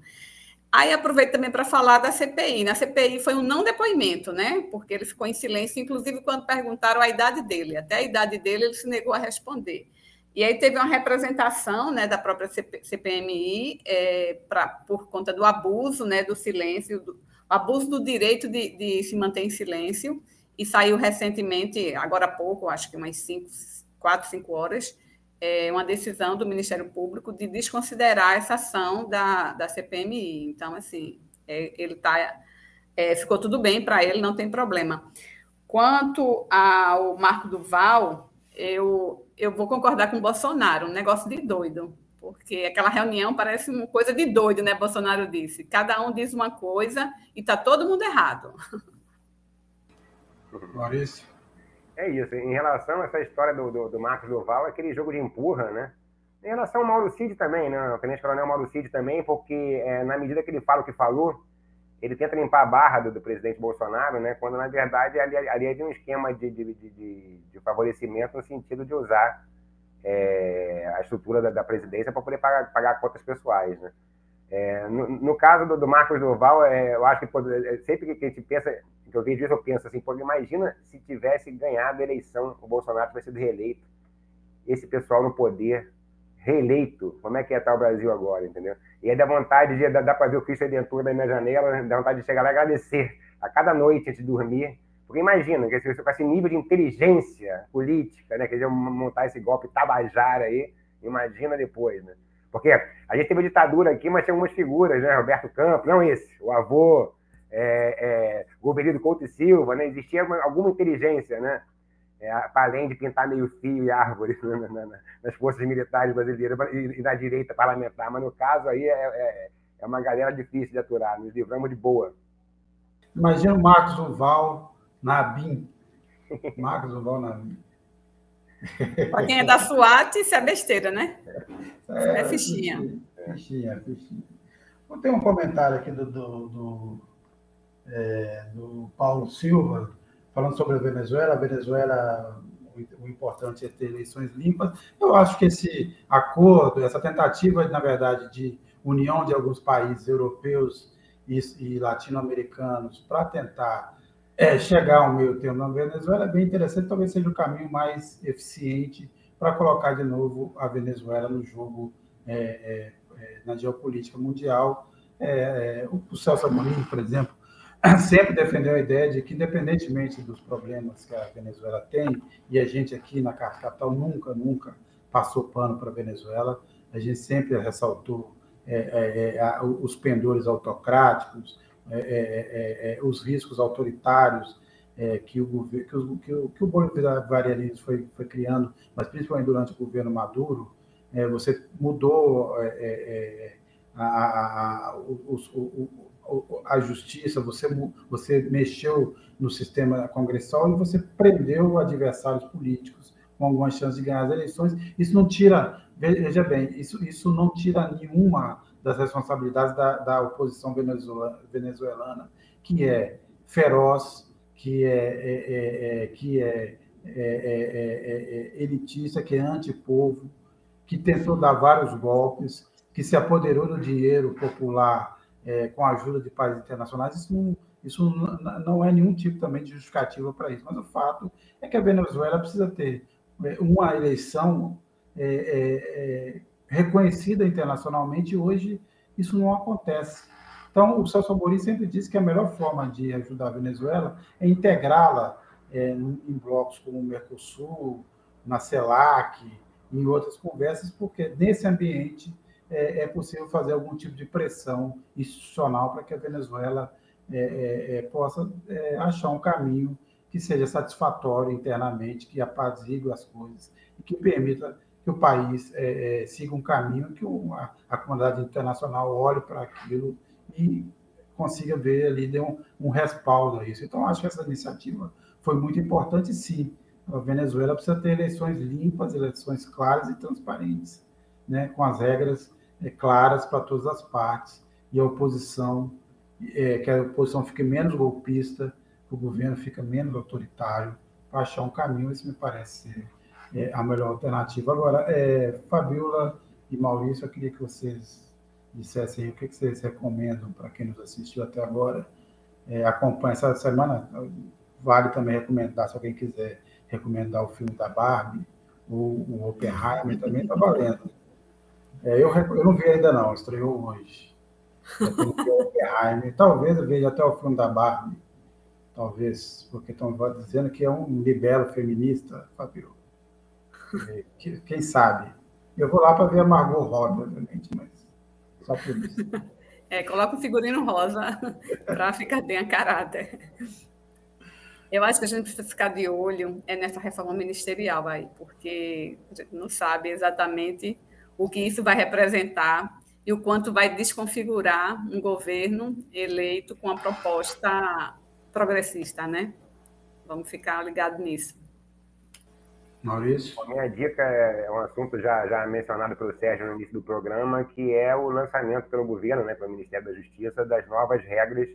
Aí aproveito também para falar da CPI. Na CPI foi um não depoimento, né? Porque ele ficou em silêncio, inclusive quando perguntaram a idade dele. Até a idade dele ele se negou a responder. E aí teve uma representação né, da própria CPMI é, pra, por conta do abuso né, do silêncio, do abuso do direito de, de se manter em silêncio e saiu recentemente, agora há pouco, acho que umas cinco, quatro, cinco horas, é, uma decisão do Ministério Público de desconsiderar essa ação da, da CPMI. Então, assim, é, ele tá, é, ficou tudo bem para ele, não tem problema. Quanto ao Marco Duval, eu, eu vou concordar com o Bolsonaro, um negócio de doido, porque aquela reunião parece uma coisa de doido, né? Bolsonaro disse. Cada um diz uma coisa e está todo mundo errado. Maurício? É isso. Em relação a essa história do, do, do Marcos Duval, é aquele jogo de empurra, né? Em relação ao Mauro Cid também, né? O Tenente Coronel Mauro Cid também, porque é, na medida que ele fala o que falou, ele tenta limpar a barra do, do presidente Bolsonaro, né? Quando, na verdade, ali, ali é de um esquema de, de, de, de, favorecimento no sentido de usar é, a estrutura da, da presidência para poder pagar, pagar contas pessoais, né? É, no, no, caso do, do Marcos Duval, é, eu acho que pô, é, sempre que a gente pensa, que eu vejo isso, eu penso assim, pô, imagina se tivesse ganhado a eleição, o Bolsonaro tivesse sido reeleito, esse pessoal no poder, reeleito, como é que ia estar o Brasil agora, entendeu? E aí dá vontade de, dá, dá para ver o Cristo Redentor da minha janela, né? dá vontade de chegar lá e agradecer a cada noite antes de dormir, porque imagina, que se com esse nível de inteligência política, né, que eles montar esse golpe tabajara aí, imagina depois, né? Porque a gente teve ditadura aqui, mas tinha algumas figuras, né? Roberto Campos, não esse, o avô, é, é, Goberido Couto e Silva, né? Existia alguma inteligência, né? É, para além de pintar meio fio e árvore né? nas forças militares brasileiras e, na direita parlamentar, mas no caso aí é, é, é, uma galera difícil de aturar, nos livramos de boa. Imagina o Marcos Duval na BIM. Marcos Duval na BIM. Para quem é da SWAT, isso é besteira, né? É, é fichinha. Fichinha, fichinha. Tem um comentário aqui do, do, do, é, do, Paulo Silva, falando sobre a Venezuela. A Venezuela, o, importante é ter eleições limpas. Eu acho que esse acordo, essa tentativa, na verdade, de união de alguns países europeus e, e latino-americanos para tentar é, chegar ao meio termo na Venezuela é bem interessante, talvez seja o caminho mais eficiente para colocar de novo a Venezuela no jogo é, é, é na geopolítica mundial. É, é, o Celso Amorim, por exemplo, sempre defendeu a ideia de que, independentemente dos problemas que a Venezuela tem, e a gente aqui na capital nunca, nunca passou pano para a Venezuela, a gente sempre ressaltou é, é, os pendores autocráticos, é, é, é, os riscos autoritários que, o, que, o, que, o, que o bolivarianismo foi, foi criando, mas principalmente durante o governo Maduro, você mudou a, a, a, os, a justiça, você, você mexeu no sistema congressal e você prendeu adversários políticos com algumas chances de ganhar as eleições. Isso não tira, veja bem, isso, isso não tira nenhuma das responsabilidades da, da oposição venezuelana, venezuelana, que é feroz, que é, é, é, é que é, é, é elitista, que é antipovo, que tentou dar vários golpes, que se apoderou do dinheiro popular com a ajuda de países internacionais. Isso não, isso não é nenhum tipo também de justificativa para isso. Mas o fato é que a Venezuela precisa ter uma eleição reconhecida internacionalmente, e hoje isso não acontece. Então, o Celso Amorim sempre disse que a melhor forma de ajudar a Venezuela é integrá-la é, em blocos como o Mercosul, na CELAC, em outras conversas, porque nesse ambiente é, é possível fazer algum tipo de pressão institucional para que a Venezuela é, é, é possa é, achar um caminho que seja satisfatório internamente, que apazigue as coisas e que permita que o país siga um caminho que a, a, comunidade internacional olhe para aquilo e consiga ver ali, dê um, um respaldo a isso. Então, acho que essa iniciativa foi muito importante, sim. A Venezuela precisa ter eleições limpas, eleições claras e transparentes, né, com as regras é, claras para todas as partes, e a oposição, é, que a oposição fique menos golpista, que o governo fique menos autoritário, para achar um caminho, isso me parece ser é, a melhor alternativa. Agora, é, Fabiola e Maurício, eu queria que vocês dissessem o que, que vocês recomendam para quem nos assistiu até agora. É, acompanha essa semana, vale também recomendar, se alguém quiser recomendar o filme da Barbie, ou o Oppenheimer também está valendo. É, eu, eu não vi ainda não, estreou hoje. Talvez eu veja até o filme da Barbie. Talvez, porque estão dizendo que é um libelo feminista, Fabio. Quem sabe? Eu vou lá para ver a Margot Robbie, obviamente, mas só por isso. É, coloca o figurino rosa para ficar bem a caráter. Eu acho que a gente precisa ficar de olho é nessa reforma ministerial aí, porque a gente não sabe exatamente o que isso vai representar e o quanto vai desconfigurar um governo eleito com a proposta progressista, né? Vamos ficar ligados nisso. Maurício? A minha dica é um assunto já, já mencionado pelo Sérgio no início do programa, que é o lançamento pelo governo, né, pelo Ministério da Justiça, das novas regras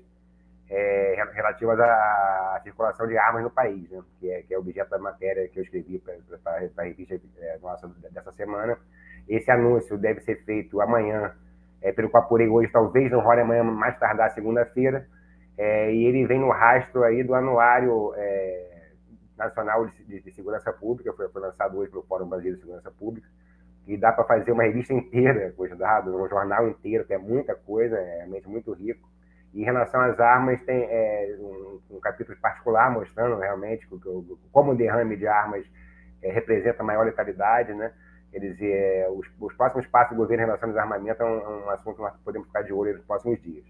é, relativas à, circulação de armas no país, né, que, é, que é objeto da matéria que eu escrevi para a revista é, nossa dessa semana. Esse anúncio deve ser feito amanhã, é, pelo que apurei hoje, talvez não role amanhã, mais tardar segunda-feira, é, e ele vem no rastro aí do anuário é, Nacional de, de Segurança Pública, foi, foi, lançado hoje pelo Fórum Brasileiro de Segurança Pública, que dá para fazer uma revista inteira com os dados, um jornal inteiro, que é muita coisa, é realmente muito rico. E em relação às armas, tem é, um, um, capítulo particular mostrando realmente como o derrame de armas é, representa maior letalidade, né? Quer dizer, é, os, os, próximos passos do governo em relação ao desarmamento é um, um assunto que nós podemos ficar de olho nos próximos dias.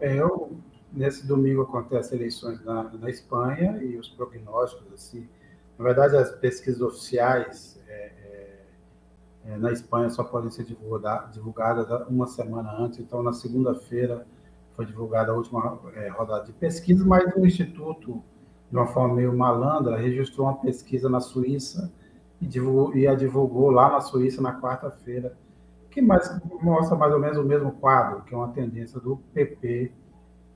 É, eu Nesse domingo acontecem eleições na, na Espanha e os prognósticos, assim, na verdade, as pesquisas oficiais é, é, é na Espanha só podem ser divulgadas, divulgadas uma semana antes. Então, na segunda-feira foi divulgada a última é, rodada de pesquisa, mas o Instituto, de uma forma meio malandra, registrou uma pesquisa na Suíça e, divulgou, e a divulgou lá na Suíça na quarta-feira, que mais, mostra mais ou menos o mesmo quadro, que é uma tendência do PP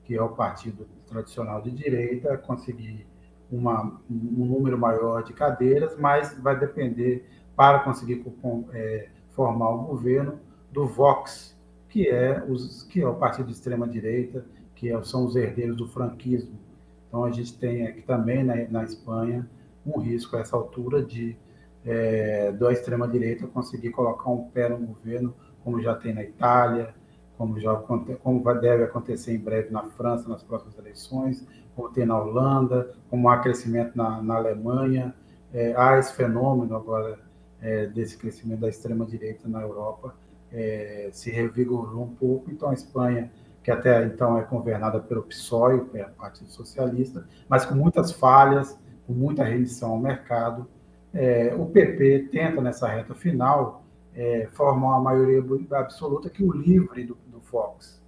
que é o partido tradicional de direita, conseguir uma, um número maior de cadeiras, mas vai depender, para conseguir é, formar o governo, do Vox, que é, os, que é o partido de extrema-direita, que é, são os herdeiros do franquismo. Então, a gente tem aqui também na, na Espanha um risco a essa altura de é, da extrema-direita conseguir colocar um pé no governo, como já tem na Itália, como, já, como deve acontecer em breve na França, nas próximas eleições, como tem na Holanda, como há crescimento na, na Alemanha. É, há esse fenômeno agora é, desse crescimento da extrema-direita na Europa, é, se revigorou um pouco. Então, a Espanha, que até então é governada pelo PSOE, que é o Partido Socialista, mas com muitas falhas, com muita rendição ao mercado, é, o PP tenta, nessa reta final, é, formar uma maioria absoluta que o livre do, do Fox.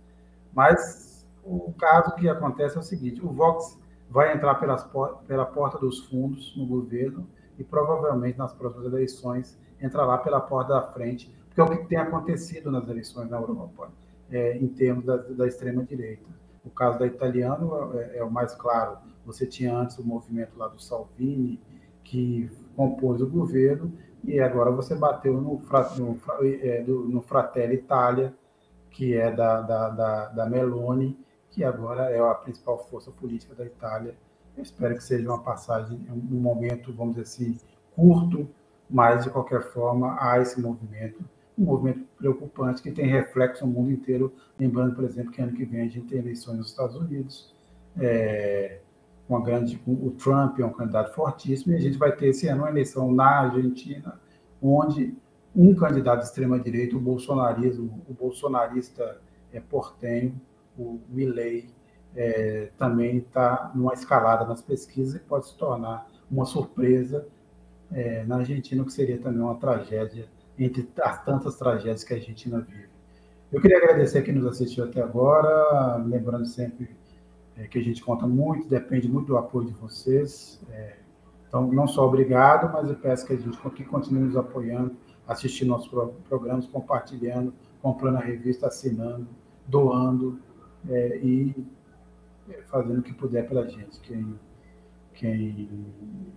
Mas o caso que acontece é o seguinte: o Vox vai entrar pelas, pela porta dos fundos no governo e provavelmente nas próximas eleições entrará pela porta da frente, porque é o que tem acontecido nas eleições na Europa, é, em termos da, da extrema-direita. O caso da italiano é, é, o mais claro. Você tinha antes o movimento lá do Salvini, que compôs o governo, e agora você bateu no, no, é, no Fratelli Itália, que é da, da, da, da Meloni, que agora é a principal força política da Itália. Eu espero que seja uma passagem, um momento, vamos dizer assim, curto, mas de qualquer forma há esse movimento, um movimento preocupante que tem reflexo no mundo inteiro. Lembrando, por exemplo, que ano que vem a gente tem eleições nos Estados Unidos. É, uma grande, o Trump é um candidato fortíssimo, e a gente vai ter esse ano uma eleição na Argentina, onde um candidato de extrema-direita, o bolsonarismo, o bolsonarista é, portenho, o Milley, é, também está numa escalada nas pesquisas e pode se tornar uma surpresa é, na Argentina, que seria também uma tragédia entre as tantas tragédias que a Argentina vive. Eu queria agradecer quem nos assistiu até agora, lembrando sempre é, que a gente conta muito, depende muito do apoio de vocês. É, então, não só obrigado, mas eu peço que a gente que continue nos apoiando, assistindo nossos programas, compartilhando, comprando a revista, assinando, doando é, e é, fazendo o que puder pela gente. Quem, quem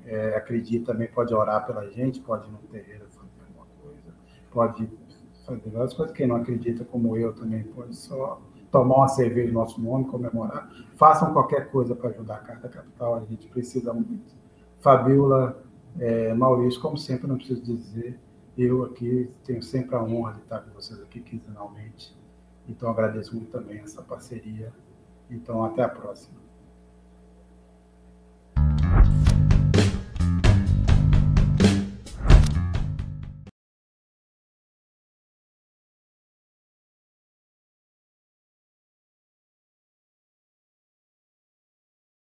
é, acredita também pode orar pela gente, pode ir no terreiro fazer alguma coisa, pode fazer várias coisas. Quem não acredita, como eu, também pode só tomar uma cerveja no nosso nome, comemorar. Façam qualquer coisa para ajudar a Carta Capital, a gente precisa muito. Fabiola, é, Maurício, como sempre, não preciso dizer, eu aqui tenho sempre a honra de estar com vocês aqui quinzenalmente. Então, agradeço muito também essa parceria. Então, até a próxima.